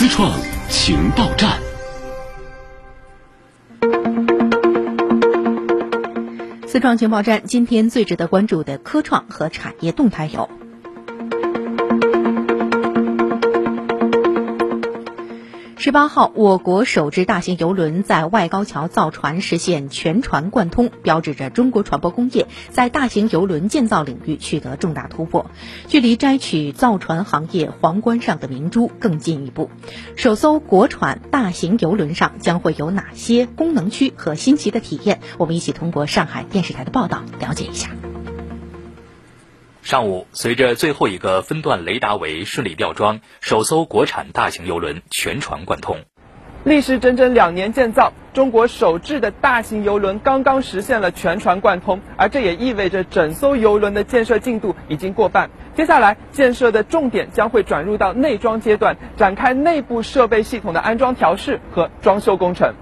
思创情报站，思创情报站今天最值得关注的科创和产业动态有。十八号，我国首只大型邮轮在外高桥造船实现全船贯通，标志着中国船舶工业在大型邮轮建造领域取得重大突破，距离摘取造船行业皇冠上的明珠更进一步。首艘国产大型邮轮上将会有哪些功能区和新奇的体验？我们一起通过上海电视台的报道了解一下。上午，随着最后一个分段雷达围顺利吊装，首艘国产大型邮轮全船贯通。历时整整两年建造，中国首制的大型邮轮刚刚实现了全船贯通，而这也意味着整艘邮轮的建设进度已经过半。接下来，建设的重点将会转入到内装阶段，展开内部设备系统的安装调试和装修工程。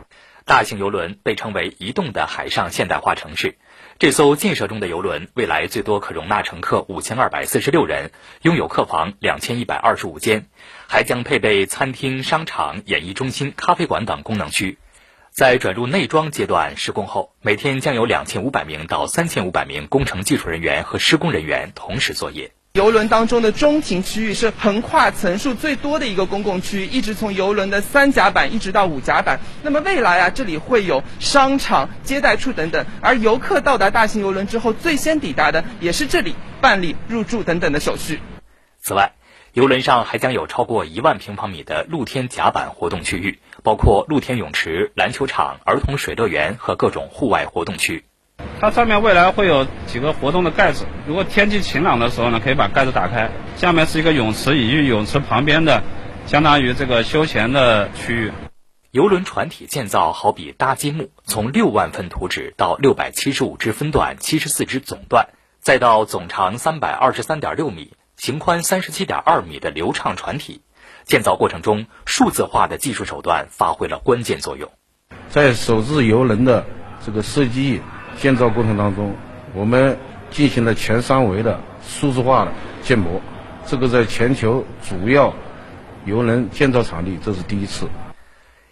大型邮轮被称为移动的海上现代化城市。这艘建设中的游轮未来最多可容纳乘客五千二百四十六人，拥有客房两千一百二十五间，还将配备餐厅、商场、演艺中心、咖啡馆等功能区。在转入内装阶段施工后，每天将有两千五百名到三千五百名工程技术人员和施工人员同时作业。游轮当中的中庭区域是横跨层数最多的一个公共区域，一直从游轮的三甲板一直到五甲板。那么未来啊，这里会有商场、接待处等等。而游客到达大型游轮之后，最先抵达的也是这里，办理入住等等的手续。此外，游轮上还将有超过一万平方米的露天甲板活动区域，包括露天泳池、篮球场、儿童水乐园和各种户外活动区。它上面未来会有几个活动的盖子，如果天气晴朗的时候呢，可以把盖子打开。下面是一个泳池，以及泳池旁边的，相当于这个休闲的区域。游轮船体建造好比搭积木，从六万份图纸到六百七十五支分段、七十四支总段，再到总长三百二十三点六米、型宽三十七点二米的流畅船体，建造过程中数字化的技术手段发挥了关键作用。在首次游轮的这个设计。建造过程当中，我们进行了全三维的数字化的建模，这个在全球主要游轮建造场地这是第一次。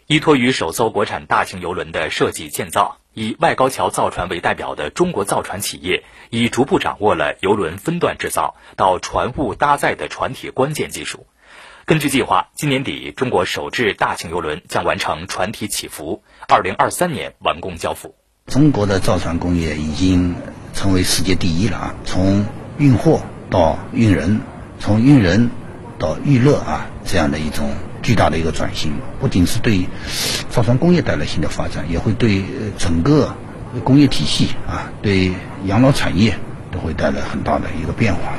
依托于首艘国产大型游轮的设计建造，以外高桥造船为代表的中国造船企业已逐步掌握了游轮分段制造到船坞搭载的船体关键技术。根据计划，今年底中国首制大型游轮将完成船体起伏，二零二三年完工交付。中国的造船工业已经成为世界第一了啊！从运货到运人，从运人到娱乐啊，这样的一种巨大的一个转型，不仅是对造船工业带来新的发展，也会对整个工业体系啊，对养老产业都会带来很大的一个变化。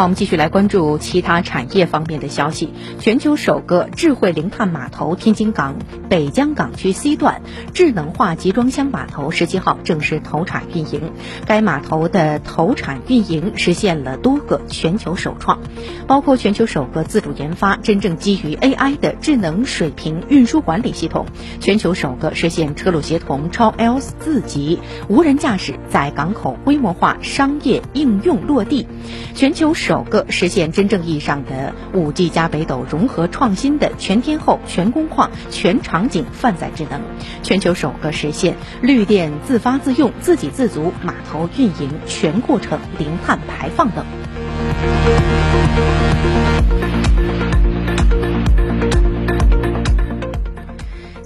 好，我们继续来关注其他产业方面的消息。全球首个智慧零碳码头——天津港北江港区 C 段智能化集装箱码头，十七号正式投产运营。该码头的投产运营实现了多个全球首创，包括全球首个自主研发、真正基于 AI 的智能水平运输管理系统，全球首个实现车路协同、超 L 四级无人驾驶在港口规模化商业应用落地，全球首。首个实现真正意义上的五 G 加北斗融合创新的全天候、全工况、全场景泛载智能，全球首个实现绿电自发自用、自给自足码头运营全过程零碳排放等。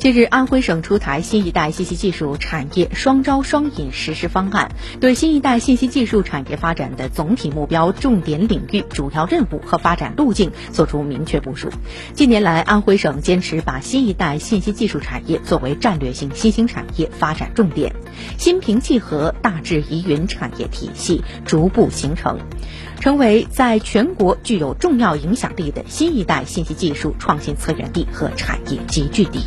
近日，安徽省出台新一代信息技术产业双招双引实施方案，对新一代信息技术产业发展的总体目标、重点领域、主要任务和发展路径作出明确部署。近年来，安徽省坚持把新一代信息技术产业作为战略性新兴产业发展重点，心平气和、大智疑云产业体系逐步形成，成为在全国具有重要影响力的新一代信息技术创新策源地和产业集聚地。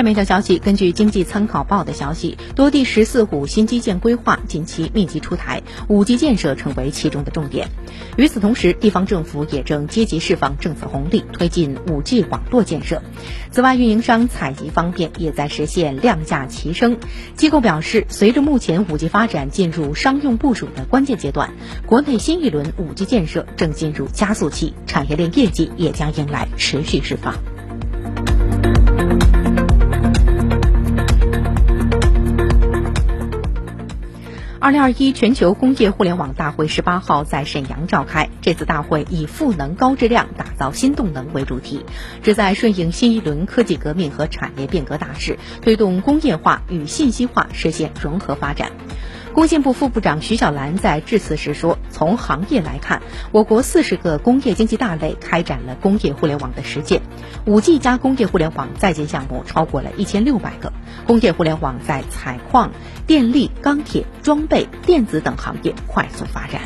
下面一条消息，根据经济参考报的消息，多地“十四五”新基建规划近期密集出台，五 G 建设成为其中的重点。与此同时，地方政府也正积极释放政策红利，推进五 G 网络建设。此外，运营商采集方面也在实现量价齐升。机构表示，随着目前五 G 发展进入商用部署的关键阶段，国内新一轮五 G 建设正进入加速期，产业链业绩也将迎来持续释放。二零二一全球工业互联网大会十八号在沈阳召开。这次大会以“赋能高质量，打造新动能”为主题，旨在顺应新一轮科技革命和产业变革大势，推动工业化与信息化实现融合发展。工信部副部长徐小兰在致辞时说：“从行业来看，我国四十个工业经济大类开展了工业互联网的实践，五 G 加工业互联网在建项目超过了一千六百个。工业互联网在采矿、电力、钢铁、装备、电子等行业快速发展。”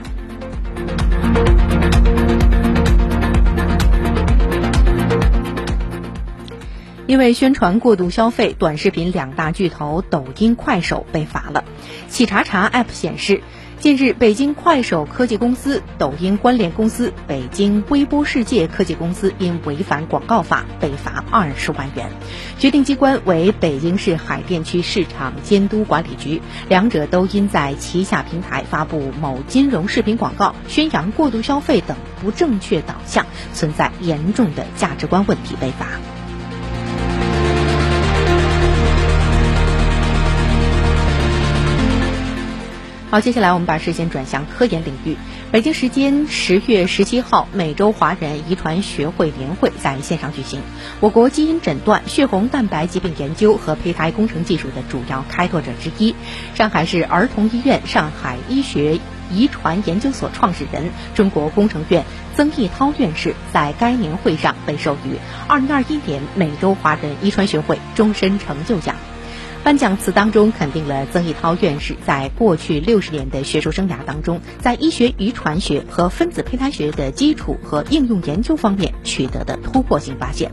因为宣传过度消费，短视频两大巨头抖音、快手被罚了。企查查 App 显示，近日北京快手科技公司、抖音关联公司北京微波世界科技公司因违反广告法被罚二十万元，决定机关为北京市海淀区市场监督管理局，两者都因在旗下平台发布某金融视频广告，宣扬过度消费等不正确导向，存在严重的价值观问题被罚。好，接下来我们把视线转向科研领域。北京时间十月十七号，美洲华人遗传学会年会在线上举行。我国基因诊断、血红蛋白疾病研究和胚胎工程技术的主要开拓者之一，上海市儿童医院上海医学遗传研究所创始人、中国工程院曾益涛院士在该年会上被授予二零二一年美洲华人遗传学会终身成就奖。颁奖词当中肯定了曾毅涛院士在过去六十年的学术生涯当中，在医学遗传学和分子胚胎学的基础和应用研究方面取得的突破性发现，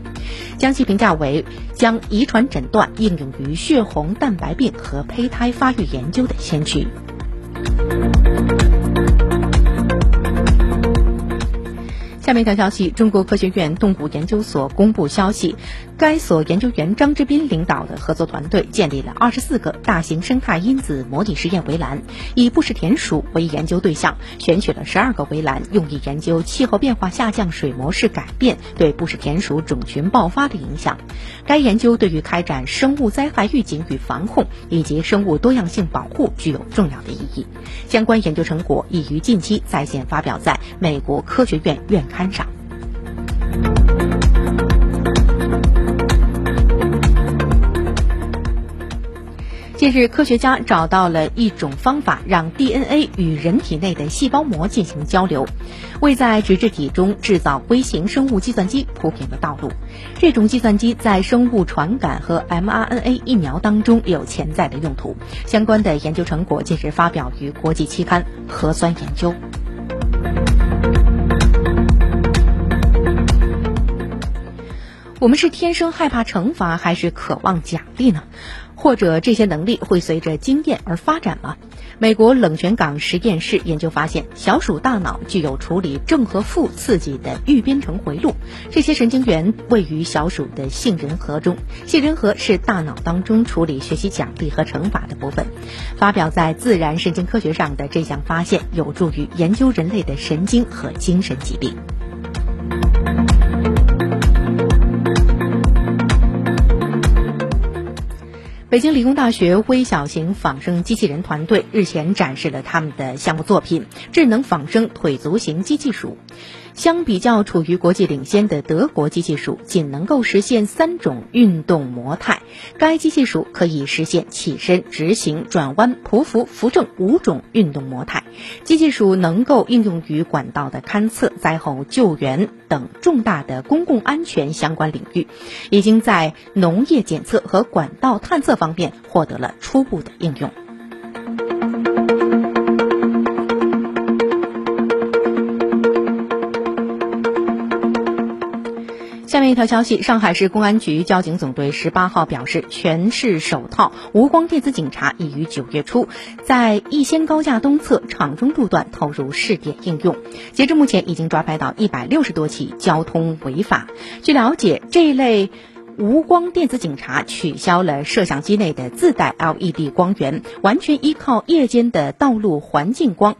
将其评价为将遗传诊断应用于血红蛋白病和胚胎发育研究的先驱。下面一条消息：中国科学院动物研究所公布消息，该所研究员张志斌领导的合作团队建立了二十四个大型生态因子模拟实验围栏，以布氏田鼠为研究对象，选取了十二个围栏，用以研究气候变化下降水模式改变对布氏田鼠种群爆发的影响。该研究对于开展生物灾害预警与防控以及生物多样性保护具有重要的意义。相关研究成果已于近期在线发表在美国科学院院。刊上。近日，科学家找到了一种方法，让 DNA 与人体内的细胞膜进行交流，为在脂质体中制造微型生物计算机铺平了道路。这种计算机在生物传感和 mRNA 疫苗当中有潜在的用途。相关的研究成果近日发表于国际期刊《核酸研究》。我们是天生害怕惩罚，还是渴望奖励呢？或者这些能力会随着经验而发展吗？美国冷泉港实验室研究发现，小鼠大脑具有处理正和负刺激的预编程回路，这些神经元位于小鼠的杏仁核中，杏仁核是大脑当中处理学习奖励和惩罚的部分。发表在《自然神经科学》上的这项发现，有助于研究人类的神经和精神疾病。北京理工大学微小型仿生机器人团队日前展示了他们的项目作品——智能仿生腿足型机器鼠。相比较处于国际领先的德国机器鼠，仅能够实现三种运动模态。该机器鼠可以实现起身、直行、转弯、匍匐、扶正五种运动模态。机器鼠能够应用于管道的勘测、灾后救援等重大的公共安全相关领域，已经在农业检测和管道探测方面获得了初步的应用。一条消息，上海市公安局交警总队十八号表示，全市首套无光电子警察已于九月初在逸仙高架东侧厂中路段投入试点应用。截至目前，已经抓拍到一百六十多起交通违法。据了解，这一类无光电子警察取消了摄像机内的自带 LED 光源，完全依靠夜间的道路环境光，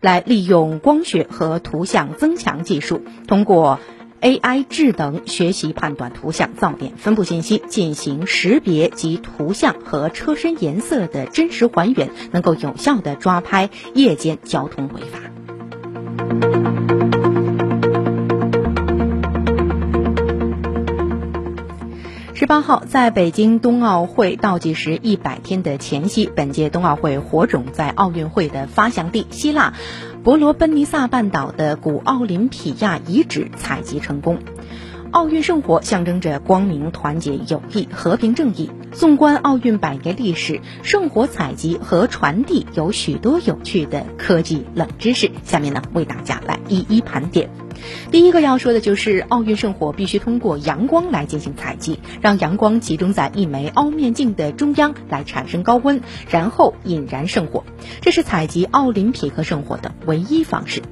来利用光学和图像增强技术，通过。AI 智能学习判断图像噪点分布信息，进行识别及图像和车身颜色的真实还原，能够有效的抓拍夜间交通违法。十八号，在北京冬奥会倒计时一百天的前夕，本届冬奥会火种在奥运会的发祥地希腊。伯罗奔尼撒半岛的古奥林匹亚遗址采集成功。奥运圣火象征着光明、团结、友谊、和平、正义。纵观奥运百年历史，圣火采集和传递有许多有趣的科技冷知识。下面呢，为大家来一一盘点。第一个要说的就是奥运圣火必须通过阳光来进行采集，让阳光集中在一枚凹面镜的中央来产生高温，然后引燃圣火。这是采集奥林匹克圣火的唯一方式。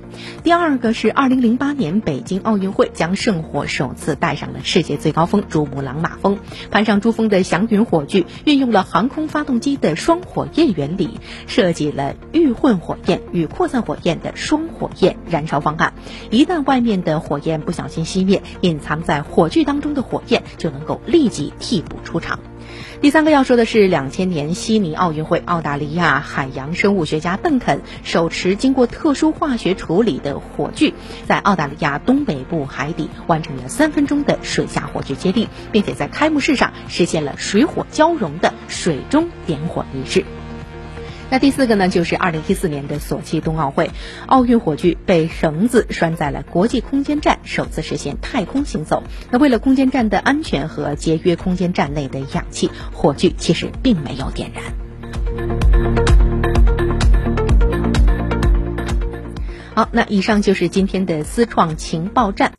第二个是2008年北京奥运会将圣火首次带上了世界最高峰珠穆朗玛峰，攀上珠峰的祥云火炬运用了航空发动机的双火焰原理，设计了预混火焰与扩散火焰的双火焰燃烧方案。一旦外外面的火焰不小心熄灭，隐藏在火炬当中的火焰就能够立即替补出场。第三个要说的是，两千年悉尼奥运会，澳大利亚海洋生物学家邓肯手持经过特殊化学处理的火炬，在澳大利亚东北部海底完成了三分钟的水下火炬接力，并且在开幕式上实现了水火交融的水中点火仪式。那第四个呢，就是二零一四年的索契冬奥会，奥运火炬被绳子拴在了国际空间站，首次实现太空行走。那为了空间站的安全和节约空间站内的氧气，火炬其实并没有点燃。好，那以上就是今天的思创情报站。